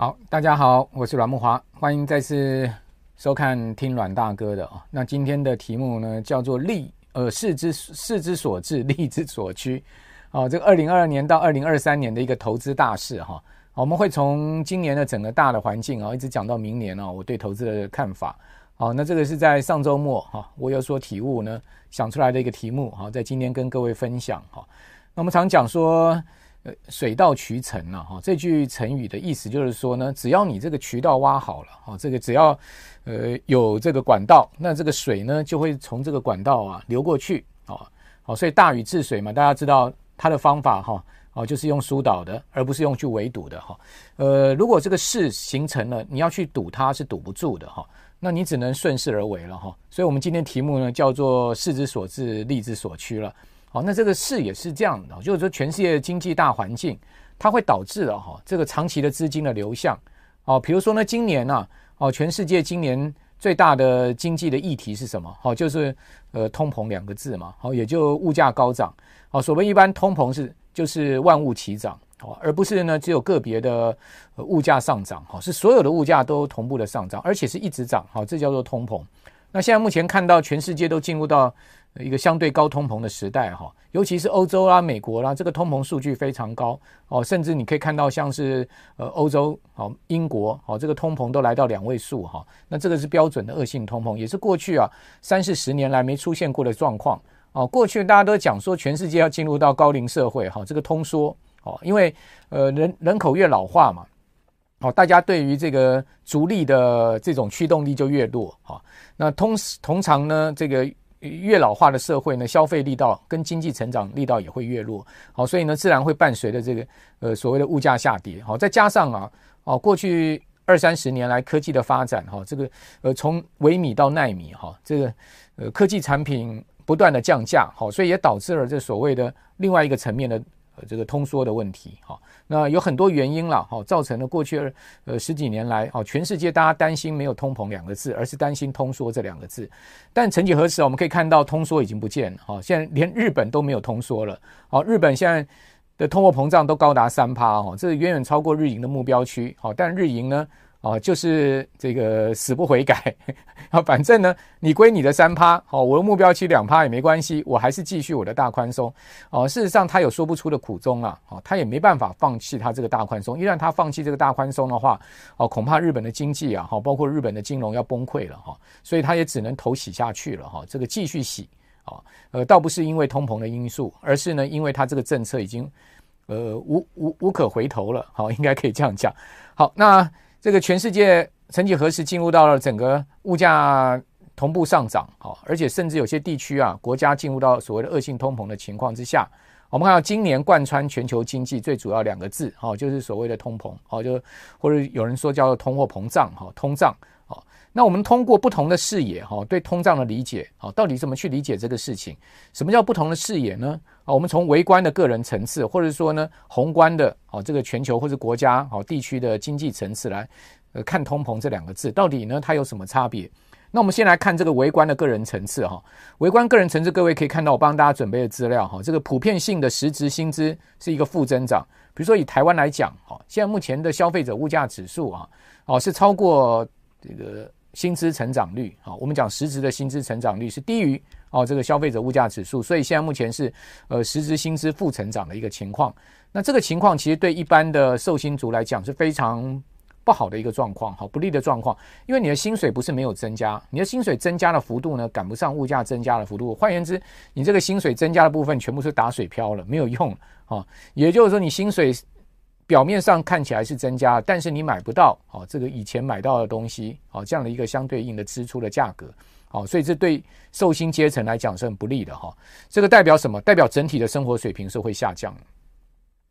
好，大家好，我是阮木华，欢迎再次收看听阮大哥的啊。那今天的题目呢，叫做“利呃势之势之所至，力之所趋”。哦，这个二零二二年到二零二三年的一个投资大事哈。我们会从今年的整个大的环境啊，一直讲到明年啊，我对投资的看法。好，那这个是在上周末哈，我有所体悟呢，想出来的一个题目哈，在今天跟各位分享哈。那我们常讲说。水到渠成了哈，这句成语的意思就是说呢，只要你这个渠道挖好了哈，这个只要呃有这个管道，那这个水呢就会从这个管道啊流过去啊，好，所以大禹治水嘛，大家知道它的方法哈，哦就是用疏导的，而不是用去围堵的哈。呃，如果这个势形成了，你要去堵它是堵不住的哈，那你只能顺势而为了哈。所以我们今天题目呢叫做势之所至，力之所趋了。好，那这个势也是这样的，就是说全世界的经济大环境，它会导致了哈这个长期的资金的流向。哦，比如说呢，今年呢，哦，全世界今年最大的经济的议题是什么？好，就是呃通膨两个字嘛。好，也就物价高涨。好，所谓一般通膨是就是万物齐涨，好，而不是呢只有个别的物价上涨，好，是所有的物价都同步的上涨，而且是一直涨。好，这叫做通膨。那现在目前看到全世界都进入到。一个相对高通膨的时代哈，尤其是欧洲啦、美国啦，这个通膨数据非常高哦，甚至你可以看到像是呃欧洲哦、英国哦，这个通膨都来到两位数哈。那这个是标准的恶性通膨，也是过去啊三四十年来没出现过的状况哦。过去大家都讲说全世界要进入到高龄社会哈，这个通缩哦，因为呃人人口越老化嘛，哦，大家对于这个逐利的这种驱动力就越弱哈。那通通常呢这个。越老化的社会呢，消费力道跟经济成长力道也会越弱，好，所以呢，自然会伴随着这个呃所谓的物价下跌，好，再加上啊，哦，过去二三十年来科技的发展，哈，这个呃从微米到奈米，哈，这个呃科技产品不断的降价，好，所以也导致了这所谓的另外一个层面的。这个通缩的问题，哈，那有很多原因了，哈，造成了过去呃十几年来，哈，全世界大家担心没有通膨两个字，而是担心通缩这两个字。但曾几何时，我们可以看到通缩已经不见了，哈，现在连日本都没有通缩了，好，日本现在的通货膨胀都高达三趴，哈，这远远超过日银的目标区，好，但日银呢？哦，就是这个死不悔改 啊！反正呢，你归你的三趴，好，我的目标区两趴也没关系，我还是继续我的大宽松。哦，事实上他有说不出的苦衷啊！哦，他也没办法放弃他这个大宽松，一旦他放弃这个大宽松的话，哦，恐怕日本的经济啊，哈，包括日本的金融要崩溃了哈，所以他也只能头洗下去了哈，这个继续洗啊，呃，倒不是因为通膨的因素，而是呢，因为他这个政策已经呃无无无可回头了，好，应该可以这样讲。好，那。这个全世界曾几何时进入到了整个物价同步上涨，好，而且甚至有些地区啊，国家进入到所谓的恶性通膨的情况之下，我们看到今年贯穿全球经济最主要两个字，哈，就是所谓的通膨，哈，就或者有人说叫做通货膨胀，哈，通胀，好，那我们通过不同的视野，哈，对通胀的理解，好，到底怎么去理解这个事情？什么叫不同的视野呢？啊，我们从微观的个人层次，或者说呢，宏观的，哦，这个全球或者国家，哦，地区的经济层次来，呃，看通膨这两个字，到底呢，它有什么差别？那我们先来看这个微观的个人层次，哈，微观个人层次，各位可以看到我帮大家准备的资料，哈，这个普遍性的实质薪资是一个负增长。比如说以台湾来讲，哈，现在目前的消费者物价指数啊，哦，是超过这个薪资成长率，啊，我们讲实质的薪资成长率是低于。哦，这个消费者物价指数，所以现在目前是呃实质薪资负成长的一个情况。那这个情况其实对一般的寿薪族来讲是非常不好的一个状况，好，不利的状况。因为你的薪水不是没有增加，你的薪水增加的幅度呢赶不上物价增加的幅度。换言之，你这个薪水增加的部分全部是打水漂了，没有用啊。也就是说，你薪水表面上看起来是增加，但是你买不到哦这个以前买到的东西，哦这样的一个相对应的支出的价格。哦，所以这对受薪阶层来讲是很不利的哈。这个代表什么？代表整体的生活水平是会下降的。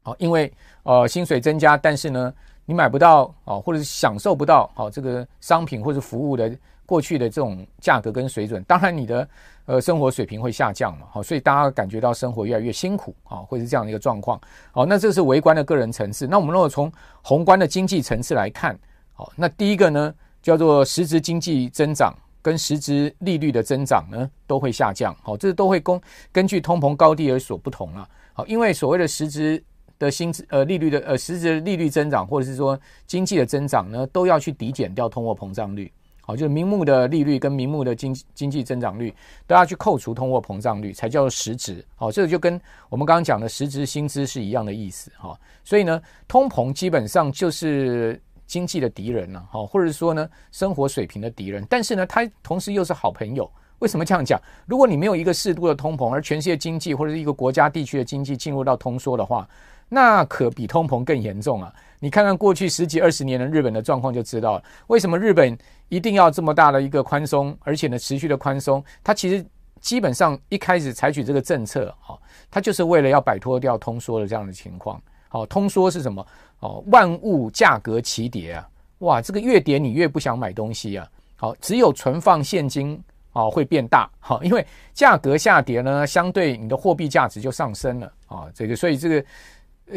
好，因为呃薪水增加，但是呢你买不到啊，或者是享受不到好这个商品或者服务的过去的这种价格跟水准，当然你的呃生活水平会下降嘛。好，所以大家感觉到生活越来越辛苦啊，会是这样的一个状况。好，那这是微观的个人层次。那我们如果从宏观的经济层次来看，好，那第一个呢叫做实质经济增长。跟实质利率的增长呢，都会下降。好，这都会根根据通膨高低而所不同了。好，因为所谓的实质的薪资呃利率的呃实质利率增长，或者是说经济的增长呢，都要去抵减掉通货膨胀率。好，就是名目的利率跟名目的经经济增长率都要去扣除通货膨胀率，才叫做实质。好，这个就跟我们刚刚讲的实质薪资是一样的意思。哈，所以呢，通膨基本上就是经济的敌人了。哈，或者说呢，生活水平的敌人。但是呢，它同时又是好朋友。为什么这样讲？如果你没有一个适度的通膨，而全世界经济或者是一个国家地区的经济进入到通缩的话，那可比通膨更严重啊！你看看过去十几二十年的日本的状况就知道了，为什么日本一定要这么大的一个宽松，而且呢持续的宽松？它其实基本上一开始采取这个政策，哈，它就是为了要摆脱掉通缩的这样的情况。好，通缩是什么？哦，万物价格齐跌啊！哇，这个越跌你越不想买东西啊！好，只有存放现金啊会变大，好，因为价格下跌呢，相对你的货币价值就上升了啊。这个，所以这个。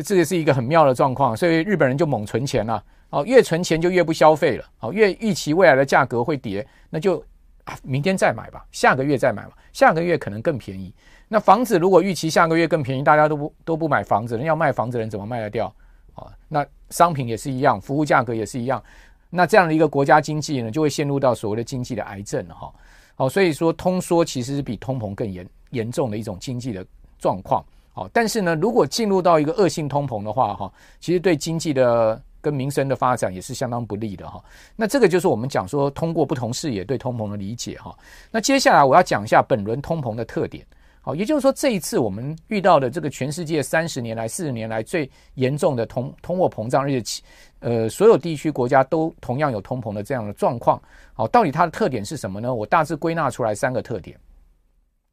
这个是一个很妙的状况，所以日本人就猛存钱了，哦，越存钱就越不消费了，哦，越预期未来的价格会跌，那就啊，明天再买吧，下个月再买吧，下个月可能更便宜。那房子如果预期下个月更便宜，大家都不都不买房子，人要卖房子人怎么卖得掉啊？那商品也是一样，服务价格也是一样，那这样的一个国家经济呢，就会陷入到所谓的经济的癌症了哈。好，所以说通缩其实是比通膨更严严重的一种经济的状况。好，但是呢，如果进入到一个恶性通膨的话，哈，其实对经济的跟民生的发展也是相当不利的哈。那这个就是我们讲说，通过不同视野对通膨的理解哈。那接下来我要讲一下本轮通膨的特点。好，也就是说，这一次我们遇到的这个全世界三十年来、四十年来最严重的通通货膨胀，而且呃，所有地区国家都同样有通膨的这样的状况。好，到底它的特点是什么呢？我大致归纳出来三个特点。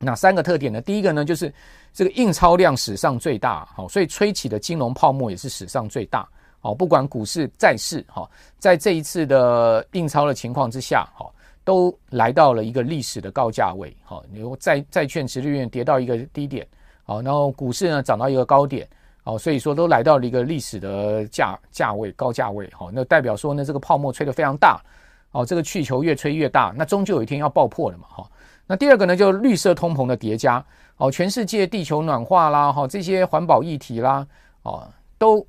哪三个特点呢？第一个呢，就是这个印钞量史上最大，好，所以吹起的金融泡沫也是史上最大，好，不管股市、债市，哈，在这一次的印钞的情况之下，哈，都来到了一个历史的高价位，好，你说债债券殖利率跌到一个低点，好，然后股市呢涨到一个高点，好，所以说都来到了一个历史的价价位高价位，好，那代表说呢，这个泡沫吹得非常大，哦，这个气球越吹越大，那终究有一天要爆破了嘛，哈。那第二个呢，就是绿色通膨的叠加哦，全世界地球暖化啦，哈，这些环保议题啦，哦，都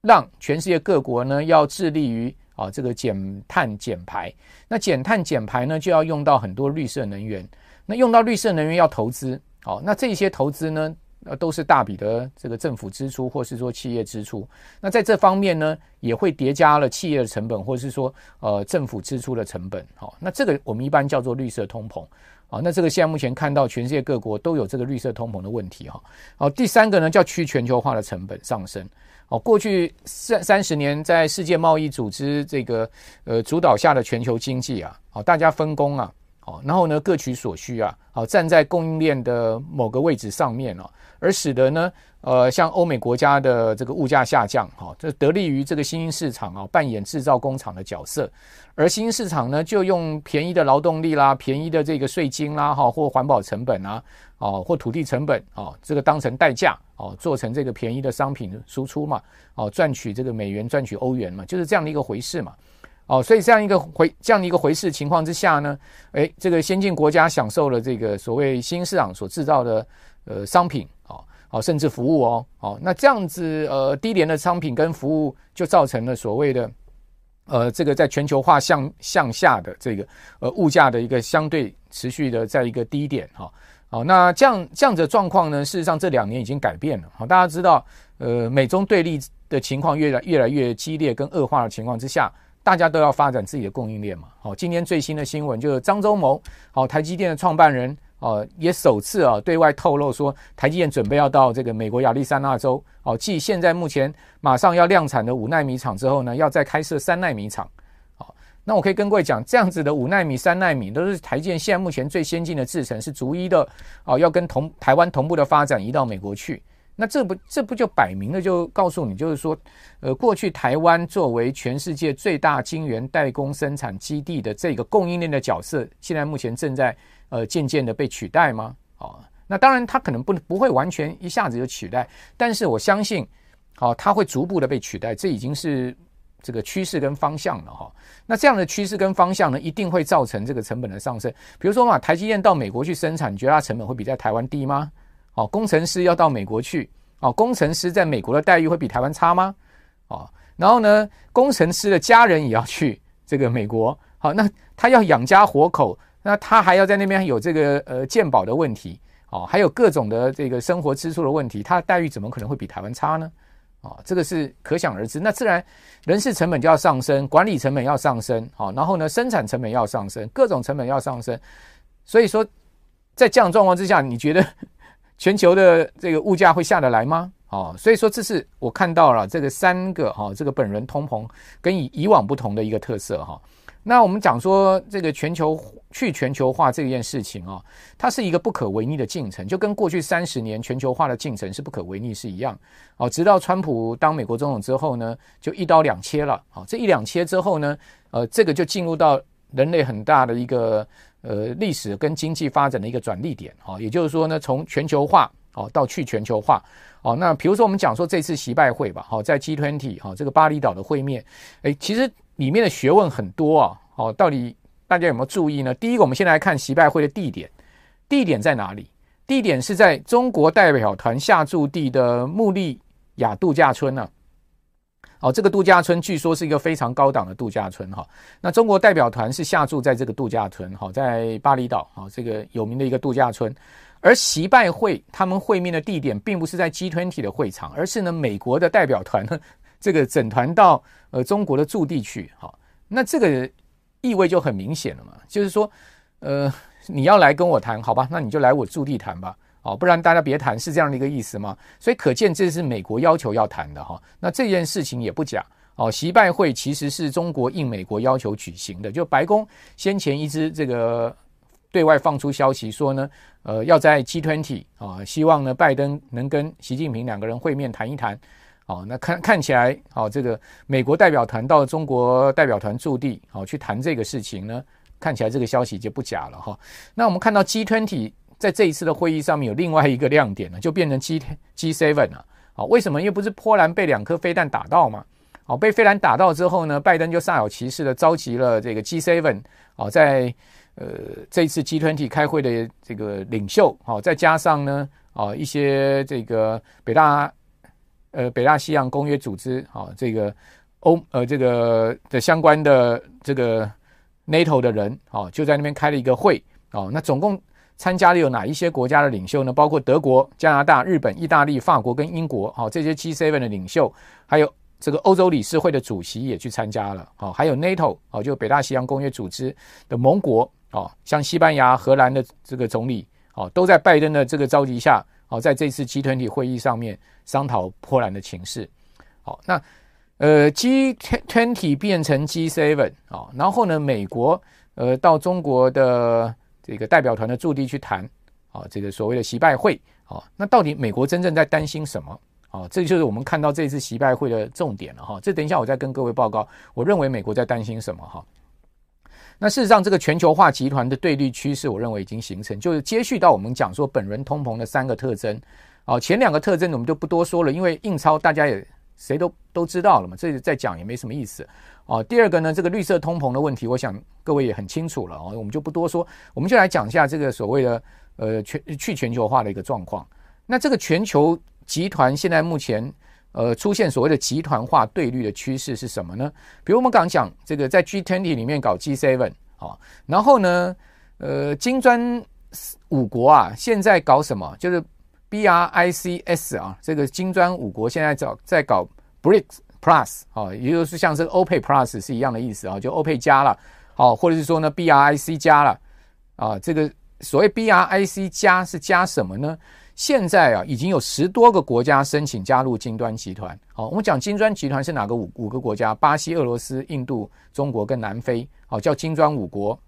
让全世界各国呢要致力于啊这个减碳减排。那减碳减排呢，就要用到很多绿色能源。那用到绿色能源要投资，哦，那这些投资呢，呃，都是大笔的这个政府支出，或是说企业支出。那在这方面呢，也会叠加了企业的成本，或是说呃政府支出的成本。好，那这个我们一般叫做绿色通膨。好，那这个现在目前看到全世界各国都有这个绿色通膨的问题哈。好，第三个呢叫去全球化的成本上升。好，过去三三十年在世界贸易组织这个呃主导下的全球经济啊，好，大家分工啊，好，然后呢各取所需啊，好，站在供应链的某个位置上面哦。而使得呢，呃，像欧美国家的这个物价下降，哈，这得利于这个新兴市场啊，扮演制造工厂的角色。而新兴市场呢，就用便宜的劳动力啦、便宜的这个税金啦，哈，或环保成本啊，哦，或土地成本啊，这个当成代价，哦，做成这个便宜的商品输出嘛，哦，赚取这个美元、赚取欧元嘛，就是这样的一个回事嘛。哦，所以这样一个回这样的一个回事情况之下呢，诶，这个先进国家享受了这个所谓新市场所制造的呃商品哦。好，甚至服务哦，好，那这样子，呃，低廉的商品跟服务就造成了所谓的，呃，这个在全球化向向下的这个呃物价的一个相对持续的在一个低点哈，好，那这样这样子的状况呢，事实上这两年已经改变了，好，大家知道，呃，美中对立的情况越来越来越激烈跟恶化的情况之下，大家都要发展自己的供应链嘛，好，今天最新的新闻就是张忠谋，好，台积电的创办人。哦，也首次啊对外透露说，台积电准备要到这个美国亚利桑那州哦，继现在目前马上要量产的五纳米厂之后呢，要再开设三纳米厂。好，那我可以跟各位讲，这样子的五纳米、三纳米都是台积电现在目前最先进的制程，是逐一的哦，要跟同台湾同步的发展移到美国去。那这不这不就摆明了就告诉你，就是说，呃，过去台湾作为全世界最大晶圆代工生产基地的这个供应链的角色，现在目前正在。呃，渐渐的被取代吗？哦，那当然，它可能不不会完全一下子就取代，但是我相信，好，它会逐步的被取代，这已经是这个趋势跟方向了哈。那这样的趋势跟方向呢，一定会造成这个成本的上升。比如说嘛，台积电到美国去生产，你觉得它成本会比在台湾低吗？哦，工程师要到美国去，哦，工程师在美国的待遇会比台湾差吗？哦，然后呢，工程师的家人也要去这个美国，好，那他要养家活口，那他还要在那边有这个呃健保的问题，哦，还有各种的这个生活支出的问题，他的待遇怎么可能会比台湾差呢？啊，这个是可想而知。那自然人事成本就要上升，管理成本要上升，好，然后呢，生产成本要上升，各种成本要上升。所以说，在这样状况之下，你觉得全球的这个物价会下得来吗？哦，所以说这是我看到了这个三个哈，这个本轮通膨跟以以往不同的一个特色哈。那我们讲说这个全球去全球化这件事情啊，它是一个不可违逆的进程，就跟过去三十年全球化的进程是不可违逆是一样。哦，直到川普当美国总统之后呢，就一刀两切了。好，这一两切之后呢，呃，这个就进入到人类很大的一个呃历史跟经济发展的一个转捩点。哦，也就是说呢，从全球化哦到去全球化。哦，那比如说我们讲说这次习拜会吧，好，在 G20 哈这个巴厘岛的会面，诶，其实。里面的学问很多啊，哦，到底大家有没有注意呢？第一个，我们先来看习拜会的地点，地点在哪里？地点是在中国代表团下驻地的穆利亚度假村呢。哦，这个度假村据说是一个非常高档的度假村哈。那中国代表团是下驻在这个度假村哈，在巴厘岛啊，这个有名的一个度假村。而习拜会他们会面的地点并不是在 G20 的会场，而是呢美国的代表团呢。这个整团到呃中国的驻地去，好，那这个意味就很明显了嘛，就是说，呃，你要来跟我谈，好吧，那你就来我驻地谈吧，哦，不然大家别谈，是这样的一个意思吗？所以可见这是美国要求要谈的哈，那这件事情也不假，哦，习拜会其实是中国应美国要求举行的，就白宫先前一直这个对外放出消息说呢，呃，要在 G20 啊，希望呢拜登能跟习近平两个人会面谈一谈。哦，那看看起来，哦，这个美国代表团到中国代表团驻地，哦，去谈这个事情呢，看起来这个消息就不假了哈。那我们看到 G20 在这一次的会议上面有另外一个亮点呢，就变成 G G7 了。好，为什么？因为不是波兰被两颗飞弹打到吗？好，被飞弹打到之后呢，拜登就煞有其事的召集了这个 G7，好，在呃这一次 G20 开会的这个领袖，好，再加上呢，啊一些这个北大。呃，北大西洋公约组织啊，这个欧呃这个的相关的这个 NATO 的人啊，就在那边开了一个会啊。那总共参加了有哪一些国家的领袖呢？包括德国、加拿大、日本、意大利、法国跟英国啊，这些 G7 的领袖，还有这个欧洲理事会的主席也去参加了啊。还有 NATO 啊，就北大西洋公约组织的盟国哦，像西班牙、荷兰的这个总理啊，都在拜登的这个召集下。好，在这次 G20 会议上面商讨波兰的情势。好，那呃 G20 变成 G7 啊，然后呢，美国呃到中国的这个代表团的驻地去谈啊，这个所谓的习拜会啊，那到底美国真正在担心什么啊？这就是我们看到这次习拜会的重点了哈。这等一下我再跟各位报告，我认为美国在担心什么哈。那事实上，这个全球化集团的对立趋势，我认为已经形成，就是接续到我们讲说本轮通膨的三个特征。哦，前两个特征我们就不多说了，因为印钞大家也谁都都知道了嘛，这再讲也没什么意思。哦，第二个呢，这个绿色通膨的问题，我想各位也很清楚了哦，我们就不多说，我们就来讲一下这个所谓的呃全去全球化的一个状况。那这个全球集团现在目前。呃，出现所谓的集团化对立的趋势是什么呢？比如我们刚讲这个，在 G20 里面搞 G7 啊，然后呢，呃，金砖五国啊，现在搞什么？就是 BRICS 啊，这个金砖五国现在在在搞 BRICS Plus 啊，也就是像这个 OPEC Plus 是一样的意思啊，就 OPEC 加了，好，或者是说呢 BRIC 加了啊，这个所谓 BRIC 加是加什么呢？现在啊，已经有十多个国家申请加入金砖集团。好，我们讲金砖集团是哪个五五个国家？巴西、俄罗斯、印度、中国跟南非。好，叫金砖五国。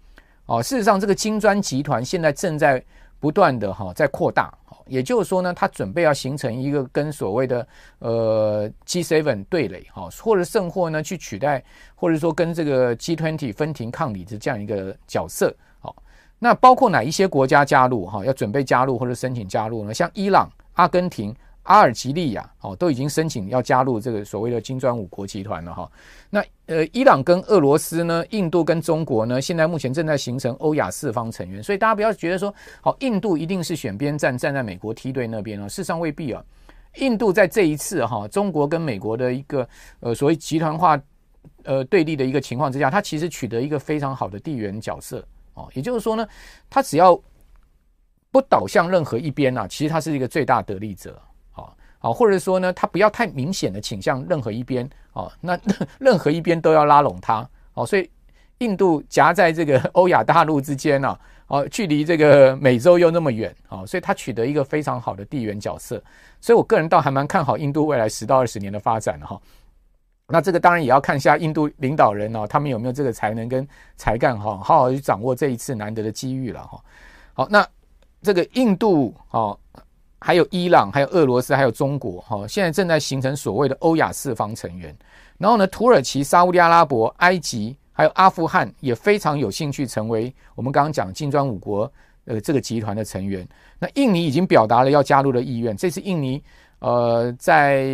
哦，事实上，这个金砖集团现在正在不断的哈在扩大。也就是说呢，它准备要形成一个跟所谓的呃 G seven 对垒，哈，或者甚或呢去取代，或者说跟这个 G twenty 分庭抗礼的这样一个角色。好那包括哪一些国家加入哈？要准备加入或者申请加入呢？像伊朗、阿根廷、阿尔及利亚哦，都已经申请要加入这个所谓的金砖五国集团了哈。那呃，伊朗跟俄罗斯呢，印度跟中国呢，现在目前正在形成欧亚四方成员。所以大家不要觉得说，好，印度一定是选边站，站在美国梯队那边啊。事实上未必啊。印度在这一次哈，中国跟美国的一个呃所谓集团化呃对立的一个情况之下，它其实取得一个非常好的地缘角色哦。也就是说呢，它只要不倒向任何一边啊，其实它是一个最大得利者。啊，或者说呢，他不要太明显的倾向任何一边啊，那 任何一边都要拉拢他哦，所以印度夹在这个 欧亚大陆之间呢。哦，距离这个美洲又那么远，啊，所以它取得一个非常好的地缘角色，所以我个人倒还蛮看好印度未来十到二十年的发展哈。那这个当然也要看一下印度领导人哦，他们有没有这个才能跟才干哈，好好去掌握这一次难得的机遇了哈。好，那这个印度哦，还有伊朗，还有俄罗斯，还有中国哈，现在正在形成所谓的欧亚四方成员。然后呢，土耳其、沙乌地阿拉伯、埃及。还有阿富汗也非常有兴趣成为我们刚刚讲金砖五国呃这个集团的成员。那印尼已经表达了要加入的意愿。这次印尼呃在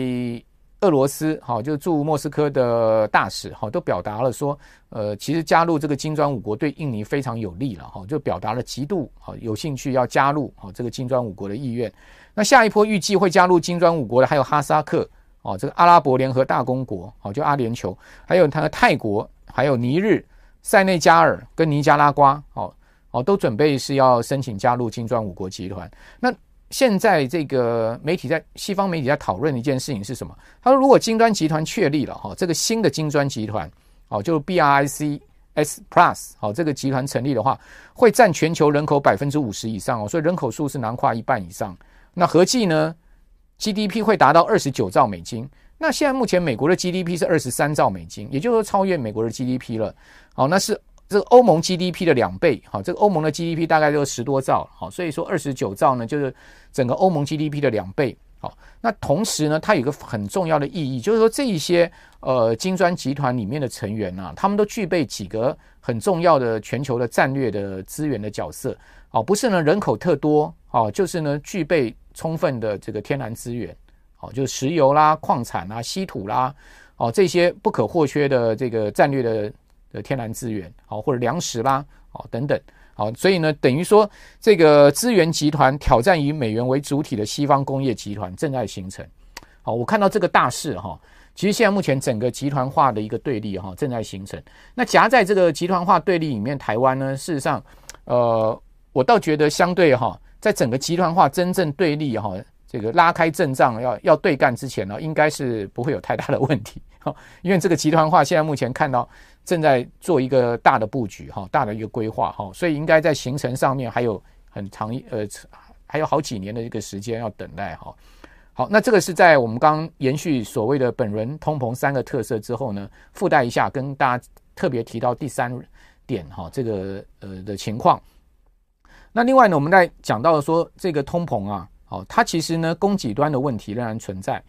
俄罗斯好，就驻莫斯科的大使好都表达了说，呃其实加入这个金砖五国对印尼非常有利了哈，就表达了极度好有兴趣要加入好这个金砖五国的意愿。那下一波预计会加入金砖五国的还有哈萨克哦，这个阿拉伯联合大公国哦就阿联酋，还有它的泰国。还有尼日、塞内加尔跟尼加拉瓜，哦哦，都准备是要申请加入金砖五国集团。那现在这个媒体在西方媒体在讨论的一件事情是什么？他说，如果金砖集团确立了哈，这个新的金砖集团，哦，就 BRICS Plus，哦，这个集团成立的话，会占全球人口百分之五十以上哦，所以人口数是囊括一半以上。那合计呢，GDP 会达到二十九兆美金。那现在目前美国的 GDP 是二十三兆美金，也就是说超越美国的 GDP 了。好，那是这个欧盟 GDP 的两倍。好，这个欧盟的 GDP 大概就十多兆。好，所以说二十九兆呢，就是整个欧盟 GDP 的两倍。好，那同时呢，它有个很重要的意义，就是说这一些呃金砖集团里面的成员啊，他们都具备几个很重要的全球的战略的资源的角色。哦，不是呢人口特多，哦，就是呢具备充分的这个天然资源。哦，就是石油啦、矿产啦、稀土啦，哦，这些不可或缺的这个战略的的天然资源，好，或者粮食啦，哦，等等，好，所以呢，等于说这个资源集团挑战以美元为主体的西方工业集团正在形成。好，我看到这个大势哈，其实现在目前整个集团化的一个对立哈正在形成。那夹在这个集团化对立里面，台湾呢，事实上，呃，我倒觉得相对哈，在整个集团化真正对立哈。这个拉开阵仗要要对干之前呢，应该是不会有太大的问题哈，因为这个集团化现在目前看到正在做一个大的布局哈，大的一个规划哈，所以应该在行程上面还有很长呃还有好几年的一个时间要等待哈。好，那这个是在我们刚延续所谓的本轮通膨三个特色之后呢，附带一下跟大家特别提到第三点哈，这个呃的情况。那另外呢，我们在讲到说这个通膨啊。哦，它其实呢，供给端的问题仍然存在。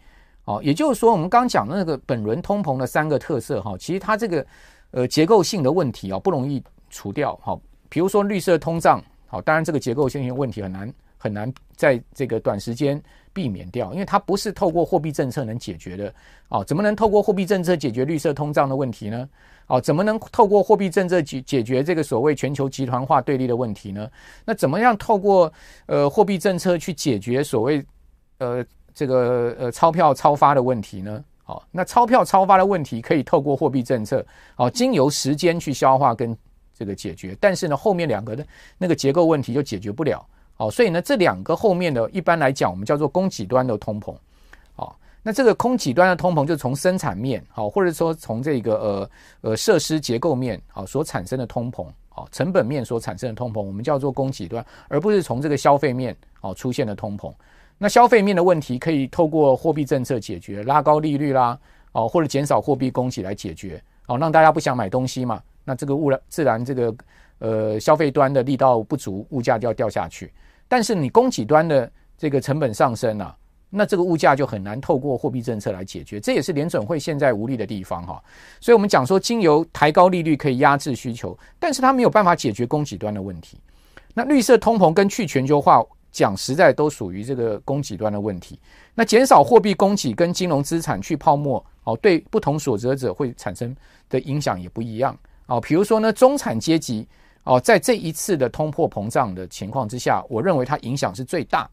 哦，也就是说，我们刚讲的那个本轮通膨的三个特色，哈，其实它这个呃结构性的问题啊，不容易除掉。好，比如说绿色通胀，好，当然这个结构性的问题很难很难在这个短时间避免掉，因为它不是透过货币政策能解决的。哦，怎么能透过货币政策解决绿色通胀的问题呢？哦，怎么能透过货币政策解解决这个所谓全球集团化对立的问题呢？那怎么样透过呃货币政策去解决所谓呃这个呃钞票超发的问题呢？哦，那钞票超发的问题可以透过货币政策哦，经由时间去消化跟这个解决，但是呢后面两个的那个结构问题就解决不了。哦，所以呢这两个后面的一般来讲我们叫做供给端的通膨。那这个供给端的通膨，就从生产面，好，或者说从这个呃呃设施结构面，好所产生的通膨，好成本面所产生的通膨，我们叫做供给端，而不是从这个消费面，好出现的通膨。那消费面的问题可以透过货币政策解决，拉高利率啦，哦或者减少货币供给来解决，哦让大家不想买东西嘛，那这个物然自然这个呃消费端的力道不足，物价就要掉下去。但是你供给端的这个成本上升啊。那这个物价就很难透过货币政策来解决，这也是联准会现在无力的地方哈。所以我们讲说，经由抬高利率可以压制需求，但是它没有办法解决供给端的问题。那绿色通膨跟去全球化讲实在都属于这个供给端的问题。那减少货币供给跟金融资产去泡沫哦，对不同所得者会产生的影响也不一样哦。比如说呢，中产阶级哦，在这一次的通货膨胀的情况之下，我认为它影响是最大。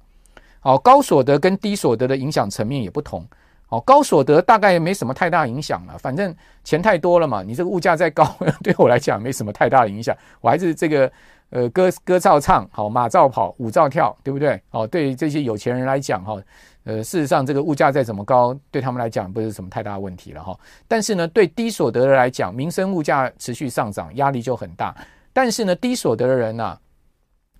哦，高所得跟低所得的影响层面也不同。哦，高所得大概没什么太大影响了，反正钱太多了嘛。你这个物价再高，对我来讲没什么太大的影响。我还是这个呃歌歌照唱，好马照跑，舞照跳，对不对？哦，对于这些有钱人来讲，哈，呃，事实上这个物价再怎么高，对他们来讲不是什么太大问题了哈。但是呢，对低所得的来讲，民生物价持续上涨，压力就很大。但是呢，低所得的人呐、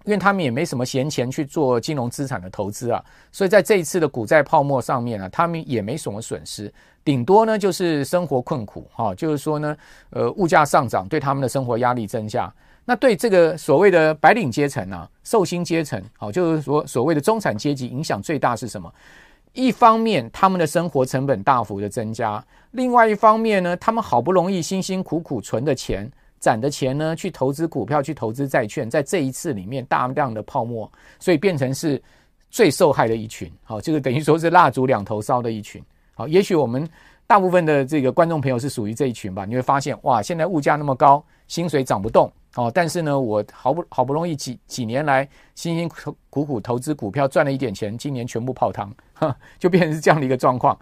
因为他们也没什么闲钱去做金融资产的投资啊，所以在这一次的股债泡沫上面啊，他们也没什么损失，顶多呢就是生活困苦哈，就是说呢，呃，物价上涨对他们的生活压力增加。那对这个所谓的白领阶层啊，受薪阶层，好，就是说所谓的中产阶级，影响最大是什么？一方面他们的生活成本大幅的增加，另外一方面呢，他们好不容易辛辛苦苦存的钱。攒的钱呢，去投资股票，去投资债券，在这一次里面大量的泡沫，所以变成是最受害的一群。好，这个等于说是蜡烛两头烧的一群。好，也许我们大部分的这个观众朋友是属于这一群吧。你会发现，哇，现在物价那么高，薪水涨不动。哦，但是呢，我好不好不容易几几年来辛辛苦苦投资股票赚了一点钱，今年全部泡汤，就变成是这样的一个状况。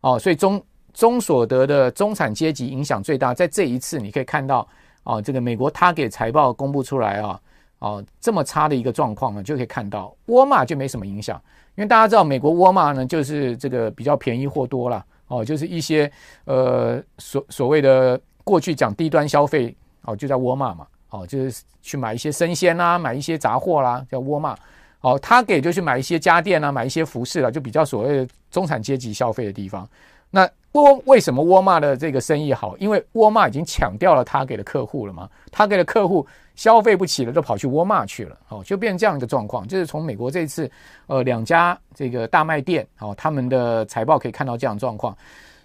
哦，所以中中所得的中产阶级影响最大。在这一次，你可以看到。哦，这个美国他给财报公布出来啊，哦，这么差的一个状况呢，就可以看到沃尔玛就没什么影响，因为大家知道美国沃尔玛呢，就是这个比较便宜货多了，哦，就是一些呃所所谓的过去讲低端消费，哦，就在沃尔玛嘛，哦，就是去买一些生鲜啦，买一些杂货啦，叫沃尔玛，哦，他给就去买一些家电啊，买一些服饰啦，就比较所谓的中产阶级消费的地方，那。沃为什么沃尔玛的这个生意好？因为沃尔玛已经抢掉了他给的客户了嘛，他给的客户消费不起了，都跑去沃尔玛去了，哦，就变这样一个状况。就是从美国这次，呃，两家这个大卖店，哦，他们的财报可以看到这样状况。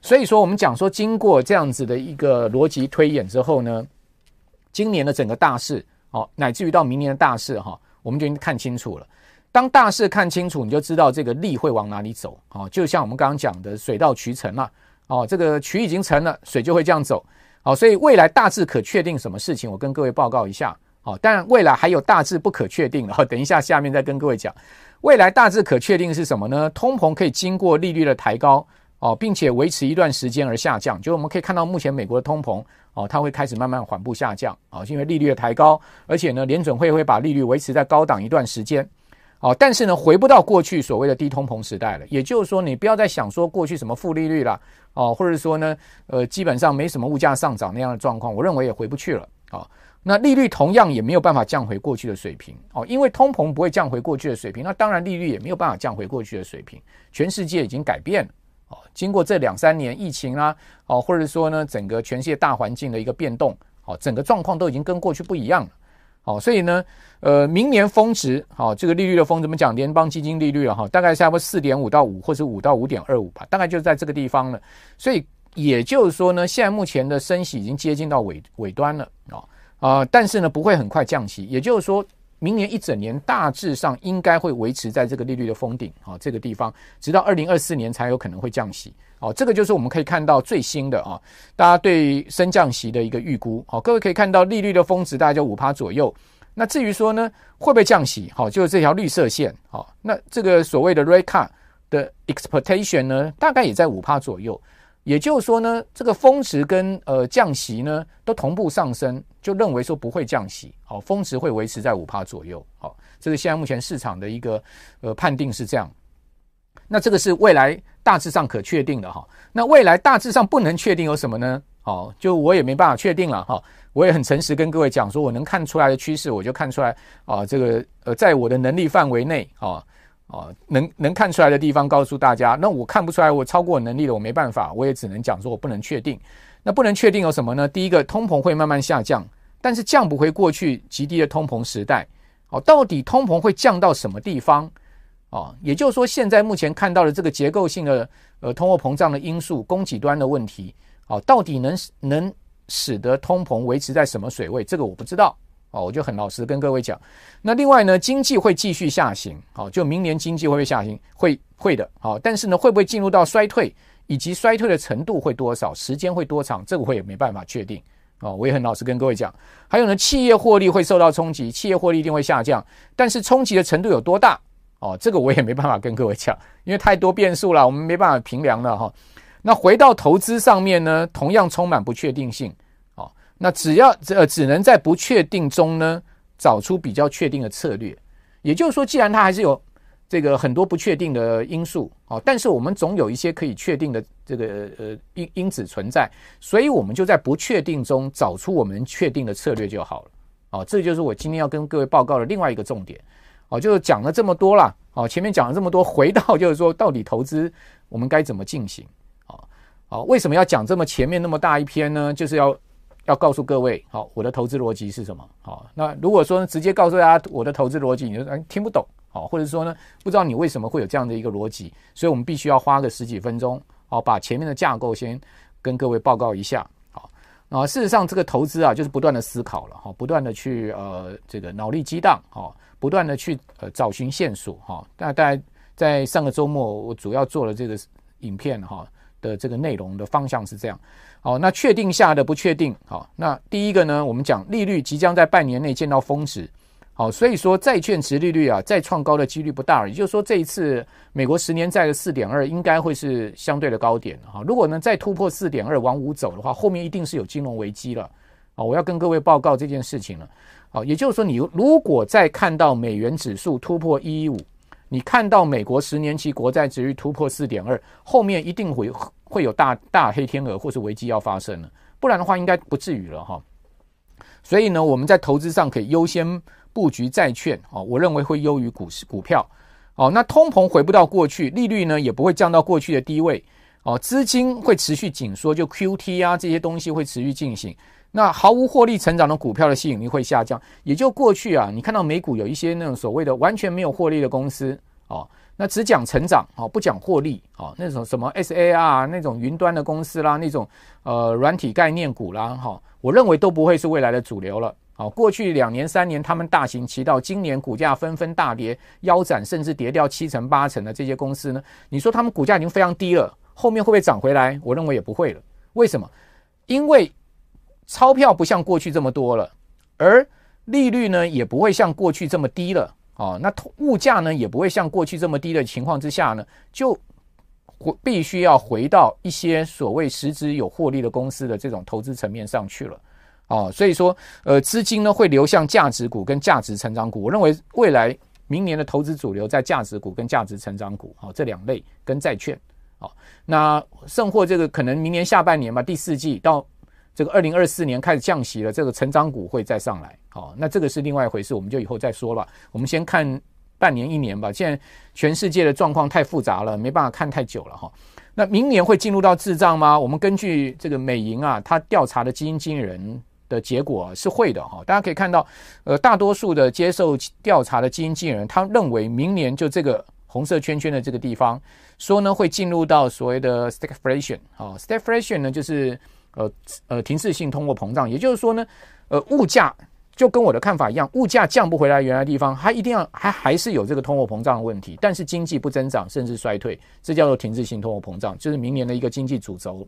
所以说，我们讲说，经过这样子的一个逻辑推演之后呢，今年的整个大势，哦，乃至于到明年的大势，哈，我们就已经看清楚了。当大势看清楚，你就知道这个力会往哪里走，哦，就像我们刚刚讲的，水到渠成嘛。哦，这个渠已经成了，水就会这样走。好，所以未来大致可确定什么事情，我跟各位报告一下。好，但未来还有大致不可确定的。等一下下面再跟各位讲。未来大致可确定是什么呢？通膨可以经过利率的抬高，哦，并且维持一段时间而下降。就我们可以看到，目前美国的通膨，哦，它会开始慢慢缓步下降。哦，因为利率的抬高，而且呢，联准会会把利率维持在高档一段时间。哦，但是呢，回不到过去所谓的低通膨时代了。也就是说，你不要再想说过去什么负利率了，哦，或者说呢，呃，基本上没什么物价上涨那样的状况，我认为也回不去了。哦，那利率同样也没有办法降回过去的水平。哦，因为通膨不会降回过去的水平，那当然利率也没有办法降回过去的水平。全世界已经改变了。哦，经过这两三年疫情啊，哦，或者说呢，整个全世界大环境的一个变动，哦，整个状况都已经跟过去不一样了。好，所以呢，呃，明年峰值，好，这个利率的峰怎么讲？联邦基金利率啊，哈，大概差不多四点五到五，或者五到五点二五吧，大概就在这个地方了。所以也就是说呢，现在目前的升息已经接近到尾尾端了啊啊，但是呢，不会很快降息。也就是说，明年一整年大致上应该会维持在这个利率的峰顶啊，这个地方，直到二零二四年才有可能会降息。哦，这个就是我们可以看到最新的啊，大家对升降息的一个预估。好，各位可以看到利率的峰值大概就五趴左右。那至于说呢，会不会降息？好，就是这条绿色线。好，那这个所谓的 rate cut 的 expectation 呢，大概也在五趴左右。也就是说呢，这个峰值跟呃降息呢都同步上升，就认为说不会降息。好，峰值会维持在五趴左右。好，这是现在目前市场的一个呃判定是这样。那这个是未来大致上可确定的哈。那未来大致上不能确定有什么呢？好，就我也没办法确定了哈。我也很诚实跟各位讲说，我能看出来的趋势，我就看出来啊。这个呃，在我的能力范围内啊啊，能能看出来的地方告诉大家。那我看不出来，我超过我能力了，我没办法，我也只能讲说我不能确定。那不能确定有什么呢？第一个，通膨会慢慢下降，但是降不回过去极低的通膨时代。哦，到底通膨会降到什么地方？哦，也就是说，现在目前看到的这个结构性的呃通货膨胀的因素，供给端的问题，哦，到底能能使得通膨维持在什么水位？这个我不知道，哦，我就很老实跟各位讲。那另外呢，经济会继续下行，哦，就明年经济会不会下行？会会的，哦，但是呢，会不会进入到衰退，以及衰退的程度会多少，时间会多长？这个我也没办法确定，哦，我也很老实跟各位讲。还有呢，企业获利会受到冲击，企业获利一定会下降，但是冲击的程度有多大？哦，这个我也没办法跟各位讲，因为太多变数了，我们没办法评量了哈。那回到投资上面呢，同样充满不确定性。哦，那只要呃只能在不确定中呢，找出比较确定的策略。也就是说，既然它还是有这个很多不确定的因素，啊，但是我们总有一些可以确定的这个呃因因子存在，所以我们就在不确定中找出我们确定的策略就好了。哦，这就是我今天要跟各位报告的另外一个重点。哦，就是讲了这么多了。哦，前面讲了这么多，回到就是说，到底投资我们该怎么进行？啊，啊，为什么要讲这么前面那么大一篇呢？就是要要告诉各位，好，我的投资逻辑是什么？好，那如果说直接告诉大家我的投资逻辑，你就听不懂，好，或者说呢，不知道你为什么会有这样的一个逻辑，所以我们必须要花个十几分钟，好，把前面的架构先跟各位报告一下。好啊，事实上，这个投资啊，就是不断的思考了哈，不断的去呃这个脑力激荡哈，不断的去呃找寻线索哈。那大家在上个周末，我主要做了这个影片哈的这个内容的方向是这样。好，那确定下的不确定好，那第一个呢，我们讲利率即将在半年内见到峰值。好，所以说债券殖利率啊，再创高的几率不大。也就是说，这一次美国十年债的四点二应该会是相对的高点哈。如果呢再突破四点二往五走的话，后面一定是有金融危机了啊！我要跟各位报告这件事情了。好，也就是说，你如果再看到美元指数突破一一五，你看到美国十年期国债殖率突破四点二，后面一定会会有大大黑天鹅或是危机要发生了。不然的话，应该不至于了哈。所以呢，我们在投资上可以优先。布局债券哦，我认为会优于股市股票哦。那通膨回不到过去，利率呢也不会降到过去的低位哦。资金会持续紧缩，就 QT 啊这些东西会持续进行。那毫无获利成长的股票的吸引力会下降。也就过去啊，你看到美股有一些那种所谓的完全没有获利的公司哦，那只讲成长哦，不讲获利哦，那种什么 SAR 那种云端的公司啦，那种呃软体概念股啦哈，我认为都不会是未来的主流了。好，过去两年三年，他们大行其道，今年股价纷纷大跌，腰斩，甚至跌掉七成八成的这些公司呢？你说他们股价已经非常低了，后面会不会涨回来？我认为也不会了。为什么？因为钞票不像过去这么多了，而利率呢也不会像过去这么低了。哦，那物价呢也不会像过去这么低的情况之下呢，就必须要回到一些所谓实质有获利的公司的这种投资层面上去了。哦，所以说，呃，资金呢会流向价值股跟价值成长股。我认为未来明年的投资主流在价值股跟价值成长股，哦，这两类跟债券。哦，那甚或这个可能明年下半年吧，第四季到这个二零二四年开始降息了，这个成长股会再上来。哦，那这个是另外一回事，我们就以后再说了。我们先看半年一年吧。现在全世界的状况太复杂了，没办法看太久了哈。那明年会进入到滞胀吗？我们根据这个美银啊，他调查的基金经理人。的结果是会的哈，大家可以看到，呃，大多数的接受调查的基金经理人，他认为明年就这个红色圈圈的这个地方，说呢会进入到所谓的 stagflation 啊，stagflation 呢就是呃呃停滞性通货膨胀，也就是说呢，呃物价就跟我的看法一样，物价降不回来原来地方，它一定要还还是有这个通货膨胀的问题，但是经济不增长甚至衰退，这叫做停滞性通货膨胀，就是明年的一个经济主轴。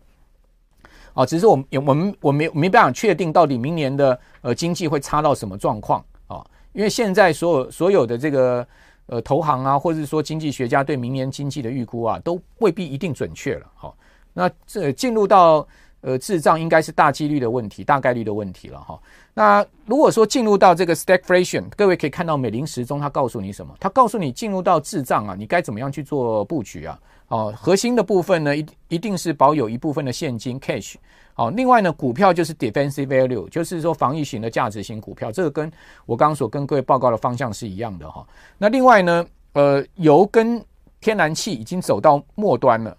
啊，只是我们有我们我没没办法确定到底明年的呃经济会差到什么状况啊？因为现在所有所有的这个呃投行啊，或者是说经济学家对明年经济的预估啊，都未必一定准确了。好，那这进入到呃滞胀应该是大几率的问题，大概率的问题了哈。那如果说进入到这个 stagflation，各位可以看到美林时钟它告诉你什么？它告诉你进入到滞胀啊，你该怎么样去做布局啊？哦，核心的部分呢，一一定是保有一部分的现金 cash。好，另外呢，股票就是 defensive value，就是说防御型的价值型股票，这个跟我刚刚所跟各位报告的方向是一样的哈。那另外呢，呃，油跟天然气已经走到末端了，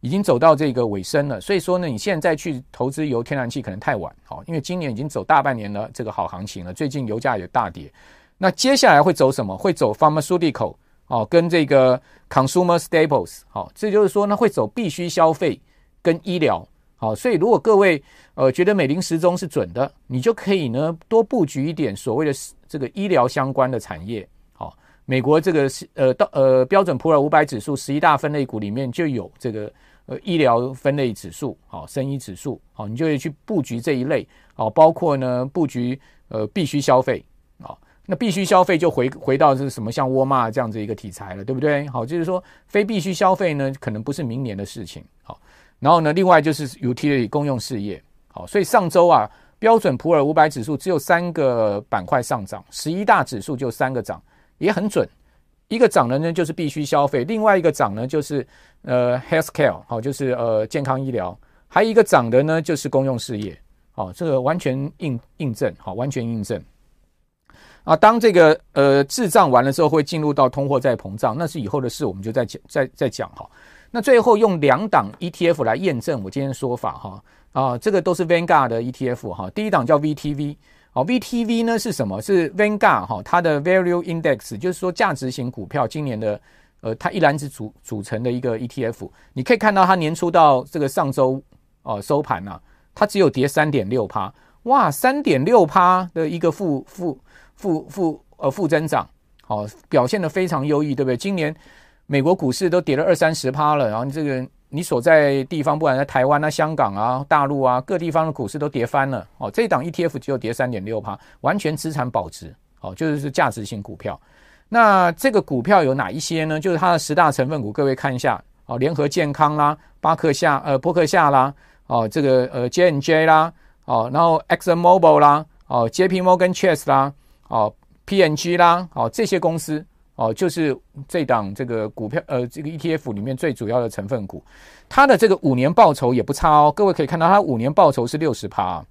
已经走到这个尾声了。所以说呢，你现在去投资油、天然气可能太晚，好，因为今年已经走大半年了，这个好行情了。最近油价也大跌，那接下来会走什么？会走 pharmaceutical。哦，跟这个 consumer staples，好，这就是说呢，会走必须消费跟医疗，好，所以如果各位呃觉得美林时钟是准的，你就可以呢多布局一点所谓的这个医疗相关的产业，好，美国这个是呃到呃标准普尔五百指数十一大分类股里面就有这个呃医疗分类指数，好，生医指数，好，你就会去布局这一类，好，包括呢布局呃必须消费，啊。那必须消费就回回到是什么像沃尔玛这样子一个题材了，对不对？好，就是说非必须消费呢，可能不是明年的事情。好，然后呢，另外就是 utility 公用事业。好，所以上周啊，标准普尔五百指数只有三个板块上涨，十一大指数就三个涨，也很准。一个涨的呢就是必须消费，另外一个涨呢就是呃 healthcare，好，就是呃健康医疗，还有一个涨的呢就是公用事业，好，这个完全印印证，好，完全印证。啊，当这个呃滞胀完了之后，会进入到通货再膨胀，那是以后的事，我们就再讲再再讲哈。那最后用两档 ETF 来验证我今天的说法哈啊，这个都是 Vanguard 的 ETF 哈，第一档叫 VTV。好，VTV 呢是什么？是 Vanguard 哈，它的 Value Index，就是说价值型股票今年的呃，它一篮子组组成的一个 ETF。你可以看到它年初到这个上周哦收盘呐，它只有跌三点六趴，哇，三点六趴的一个负负负负呃负增长，好，表现得非常优异，对不对？今年美国股市都跌了二三十趴了，然后这个。你所在地方，不管在台湾啊、香港啊、大陆啊，各地方的股市都跌翻了哦。这档 ETF 只有跌三点六趴，完全资产保值哦，就是价值型股票。那这个股票有哪一些呢？就是它的十大成分股，各位看一下哦，联合健康啦、巴克夏呃波克夏啦哦，这个呃 J&J 啦哦，然后 Exxon Mobil 啦哦，JP Morgan Chase 啦哦 PNG 啦哦，这些公司。哦，就是这档这个股票，呃，这个 ETF 里面最主要的成分股，它的这个五年报酬也不差哦。各位可以看到，它五年报酬是六十趴。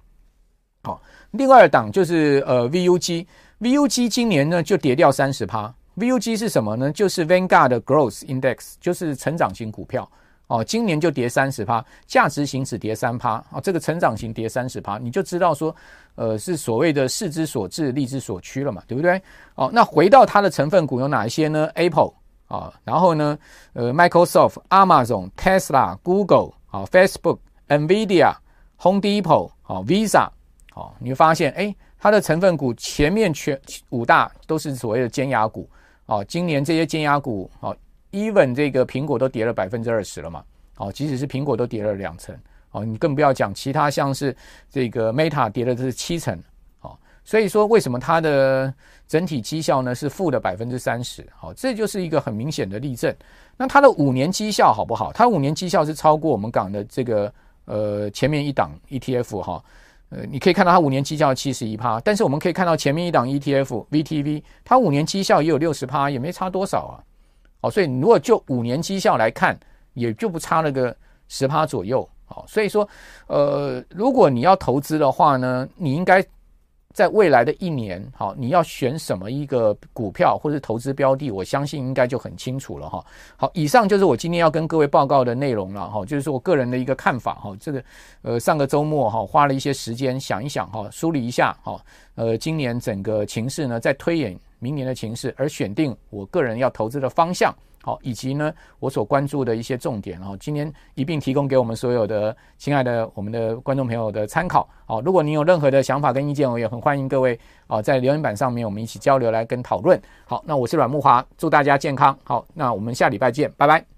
好，另外一档就是呃 VUG，VUG 今年呢就跌掉三十趴。VUG 是什么呢？就是 Vanguard Growth Index，就是成长型股票。哦，今年就跌三十趴，价值型只跌三趴，啊，这个成长型跌三十趴，你就知道说，呃，是所谓的势之所至，力之所趋了嘛，对不对？哦，那回到它的成分股有哪一些呢？Apple 啊，然后呢，呃，Microsoft、Amazon、Tesla、Google 啊、Facebook、Nvidia、Home Depot 啊、Visa，好，你会发现，哎，它的成分股前面全五大都是所谓的尖牙股，哦，今年这些尖牙股，哦。Even 这个苹果都跌了百分之二十了嘛？哦，即使是苹果都跌了两成，哦，你更不要讲其他像是这个 Meta 跌了是七成，哦，所以说为什么它的整体绩效呢是负的百分之三十？好，这就是一个很明显的例证。那它的五年绩效好不好？它五年绩效是超过我们港的这个呃前面一档 ETF 哈，呃，你可以看到它五年绩效七十一趴，但是我们可以看到前面一档 ETF VTV 它五年绩效也有六十趴，也没差多少啊。好，所以你如果就五年绩效来看，也就不差那个十趴左右。好，所以说，呃，如果你要投资的话呢，你应该在未来的一年，好，你要选什么一个股票或是投资标的，我相信应该就很清楚了哈。好，以上就是我今天要跟各位报告的内容了哈，就是我个人的一个看法哈。这个呃，上个周末哈，花了一些时间想一想哈，梳理一下哈，呃，今年整个情势呢，在推演。明年的情势，而选定我个人要投资的方向，好，以及呢我所关注的一些重点，然后今天一并提供给我们所有的亲爱的我们的观众朋友的参考。好，如果您有任何的想法跟意见，我也很欢迎各位啊在留言板上面我们一起交流来跟讨论。好，那我是阮慕华，祝大家健康。好，那我们下礼拜见，拜拜。